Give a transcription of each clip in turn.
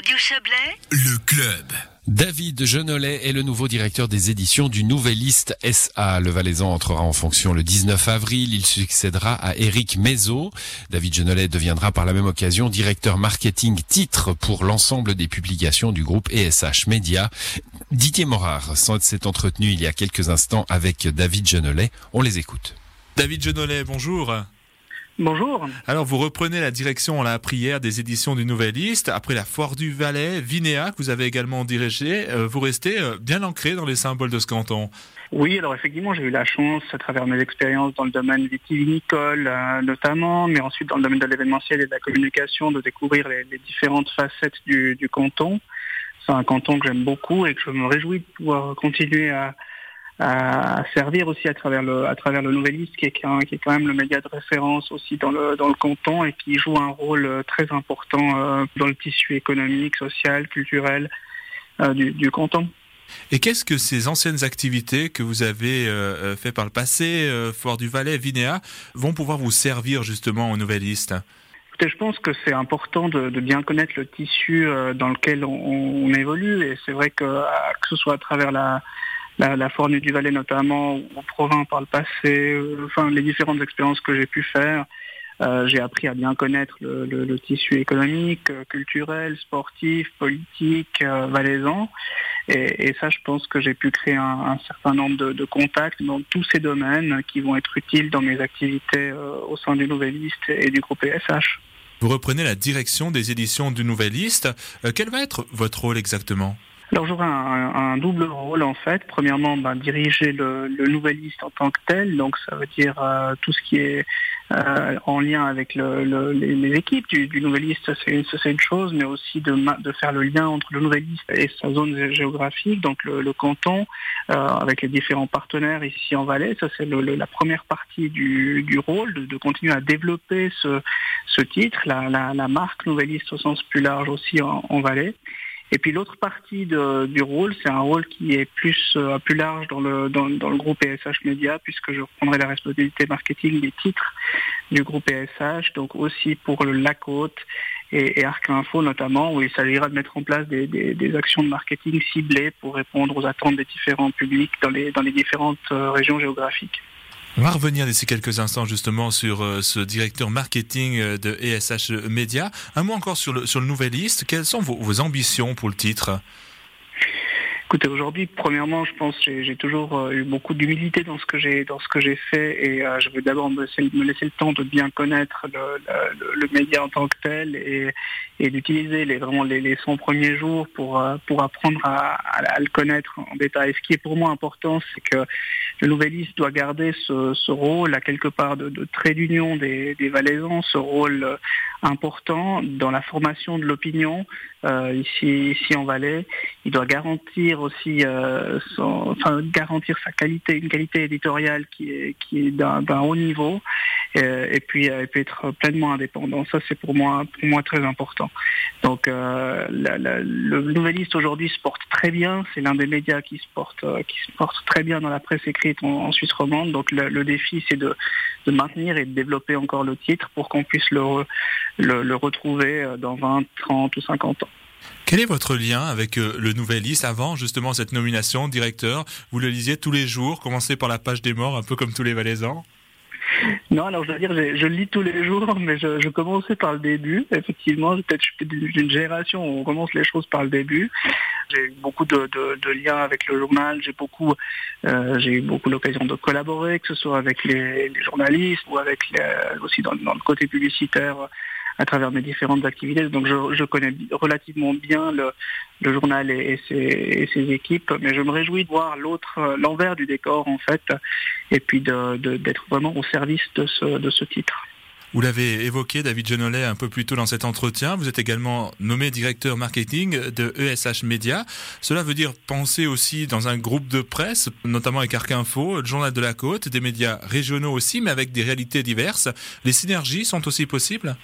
Radio Chablais, le club. David Genollet est le nouveau directeur des éditions du Nouvelliste SA. Le Valaisan entrera en fonction le 19 avril. Il succédera à Éric Mézot. David Genollet deviendra par la même occasion directeur marketing titre pour l'ensemble des publications du groupe ESH Media. Didier Morard s'est entretenu il y a quelques instants avec David Genollet. On les écoute. David Genollet, bonjour. Bonjour. Alors, vous reprenez la direction, on l'a appris hier, des éditions du Nouvelliste. Après la Foire du Valais, Vinéa, que vous avez également dirigé, euh, vous restez euh, bien ancré dans les symboles de ce canton. Oui, alors effectivement, j'ai eu la chance, à travers mes expériences dans le domaine vitivinicole euh, notamment, mais ensuite dans le domaine de l'événementiel et de la communication, de découvrir les, différentes facettes du, du canton. C'est un canton que j'aime beaucoup et que je me réjouis de pouvoir continuer à, à servir aussi à travers le à travers le Nouvelliste qui est qui est quand même le média de référence aussi dans le dans le canton et qui joue un rôle euh, très important euh, dans le tissu économique, social, culturel euh, du, du canton. Et qu'est-ce que ces anciennes activités que vous avez fait par le passé, Fort du Valais, Vinéa, vont pouvoir vous servir justement au Nouvelliste je pense que c'est important de, de, bien connaître le tissu dans lequel on, on évolue et c'est vrai que que ce soit à travers la, la, la Fournée du Valais notamment, ou Provins par le passé, euh, enfin les différentes expériences que j'ai pu faire. Euh, j'ai appris à bien connaître le, tissu économique, euh, culturel, sportif, politique, valaisan. Et, ça, je pense que j'ai pu créer un, certain nombre de, contacts dans tous ces domaines qui vont être utiles dans mes activités au sein du Nouvelliste et du groupe ESH. Vous reprenez la direction des éditions du Nouvelliste. quel va être votre rôle exactement? Alors un, double rôle en fait. Premièrement, ben, diriger le, le Nouvelliste en tant que tel, donc ça veut dire euh, tout ce qui est euh, en lien avec le, les, équipes du, du Nouvelliste, c'est une chose, mais aussi de, faire le lien entre le Nouvelliste et sa zone géographique, donc le, canton, euh, avec les différents partenaires ici en Valais. Ça c'est la première partie du, rôle, de, continuer à développer ce, titre, la, marque Nouvelliste au sens plus large aussi en, en Valais. Et puis l'autre partie du rôle, c'est un rôle qui est plus euh, large dans le groupe ESH Media, puisque je reprendrai la responsabilité marketing des titres du groupe ESH, donc aussi pour le La Côte et, Arc Info notamment, où il s'agira de mettre en place des, actions de marketing ciblées pour répondre aux attentes des différents publics dans les dans les différentes euh, régions géographiques. On va revenir d'ici quelques instants justement sur euh, ce directeur marketing euh, de ESH Media. Un mot encore sur le, sur le. Quelles sont vos ambitions pour le titre? Écoutez, aujourd'hui, premièrement, je pense que j'ai toujours euh, eu beaucoup d'humilité dans ce que j'ai dans ce que j'ai fait et je veux d'abord me, laisser le temps de bien connaître le, le, le média en tant que tel et, et d'utiliser les vraiment les, les 100 premiers jours pour pour apprendre à, à, le connaître en détail. Ce qui est pour moi important, c'est que le Nouvelliste doit garder ce, ce, rôle à quelque part de, de trait d'union des, des Valaisans, ce rôle euh, important dans la formation de l'opinion euh, ici ici en Valais. Il doit garantir aussi euh, son, enfin, garantir sa qualité, une qualité éditoriale qui est qui est d'un haut niveau euh, et puis et puis être pleinement indépendant. Ça c'est pour moi pour moi très important. Donc euh, la, la, le Nouvelliste aujourd'hui se porte très bien. C'est l'un des médias qui se porte qui se porte très bien dans la presse écrite en, en Suisse romande. Donc le, le défi c'est de de maintenir et de développer encore le titre pour qu'on puisse le, le, le, retrouver euh, dans 20, 30 ou 50 ans. Quel est votre lien avec euh, le Nouvelliste avant justement cette nomination directeur? Vous le lisiez tous les jours, commencez par la page des morts, un peu comme tous les Valaisans? Non, alors je veux dire, je, je lis tous les jours, mais je, je commençais par le début. Effectivement, peut-être je suis d'une génération où on commence les choses par le début. J'ai eu beaucoup de, liens avec le journal. J'ai beaucoup, euh, j'ai eu beaucoup l'occasion de collaborer, que ce soit avec les, journalistes ou avec aussi dans, le côté publicitaire à travers mes différentes activités. Donc je, connais relativement bien le, journal et, ses, équipes, mais je me réjouis de voir l'autre, l'envers du décor en fait, et puis d'être vraiment au service de ce, de ce titre. Vous l'avez évoqué, David Genollet, un peu plus tôt dans cet entretien. Vous êtes également nommé directeur marketing de ESH Media. Cela veut dire penser aussi dans un groupe de presse, notamment avec Arc Info, le Journal de la Côte, des médias régionaux aussi, mais avec des réalités diverses. Les synergies sont aussi possibles?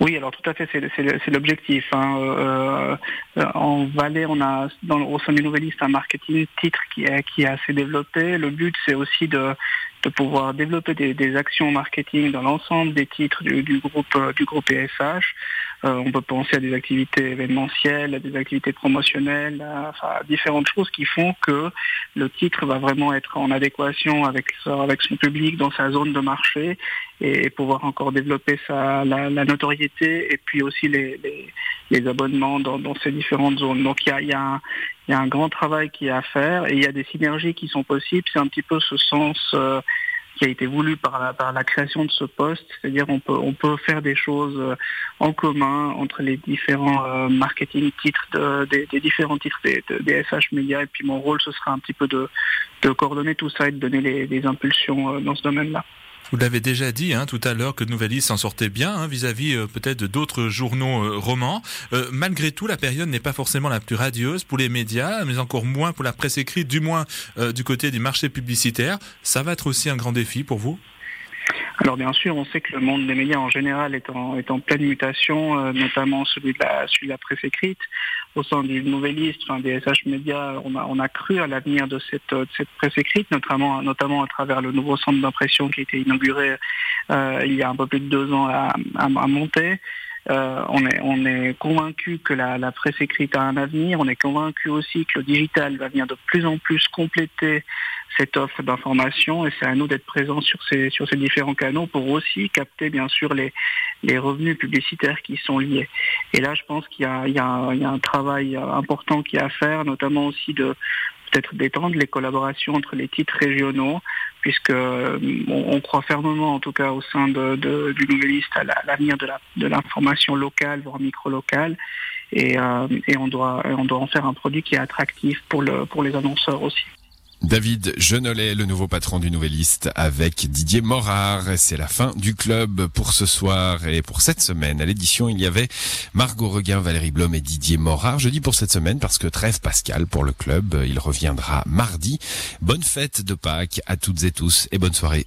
Oui, alors tout à fait, c'est l'objectif. Hein. Euh, euh, en Valais, on a dans, au sein du Nouvelliste un marketing titre qui est, qui est assez développé. Le but, c'est aussi de, de pouvoir développer des, actions marketing dans l'ensemble des titres du, du, groupe du groupe ESH. On peut penser à des activités événementielles, à des activités promotionnelles, à, enfin, différentes choses qui font que le titre va vraiment être en adéquation avec, son public dans sa zone de marché et pouvoir encore développer sa, la, notoriété et puis aussi les, abonnements dans, ces différentes zones. Donc il y a, un grand travail qui est à faire et il y a des synergies qui sont possibles. C'est un petit peu ce sens euh, qui a été voulu par la, création de ce poste, c'est-à-dire on peut, on peut faire des choses euh, en commun entre les différents euh, marketing titres des, différents titres des, des, SH Media et puis mon rôle ce sera un petit peu de, coordonner tout ça et de donner les, les impulsions dans ce domaine-là. Vous l'avez déjà dit hein, tout à l'heure que Nouvelliste s'en sortait bien hein, vis-à-vis euh, peut-être d'autres journaux euh, romans. Euh, malgré tout, la période n'est pas forcément la plus radieuse pour les médias, mais encore moins pour la presse écrite, du moins du côté du marché publicitaire. Ça va être aussi un grand défi pour vous? Alors bien sûr, on sait que le monde des médias en général est en, est en pleine mutation, euh, notamment celui de, la, celui de la presse écrite. Au sein du Nouvelliste, enfin, des SH Médias, on a, on a cru à l'avenir de cette, cette presse écrite, notamment, notamment à travers le nouveau centre d'impression qui a été inauguré euh, il y a un peu plus de deux ans à, à, monter. Euh, on est, on est convaincu que la, la, presse écrite a un avenir. On est convaincu aussi que le digital va venir de plus en plus compléter cette offre d'information et c'est à nous d'être présents sur ces, sur ces différents canaux pour aussi capter bien sûr les, les revenus publicitaires qui sont liés. Et là, je pense qu'il y a, il y a, il y a un travail important qui est à faire, notamment aussi de peut-être d'étendre les collaborations entre les titres régionaux, puisque euh, on, croit fermement, en tout cas au sein de, de, du Nouvelliste, à l'avenir de l'information locale, voire micro-locale, et, euh, et on, doit, on doit en faire un produit qui est attractif pour, le, pour les annonceurs aussi. David Jenolet, le nouveau patron du Nouvelliste, avec Didier Morard. C'est la fin du club pour ce soir et pour cette semaine. À l'édition, il y avait Margot Reguin, Valérie Blom et Didier Morard. Je dis pour cette semaine parce que trêve Pascal pour le club. Il reviendra mardi. Bonne fête de Pâques à toutes et tous et bonne soirée.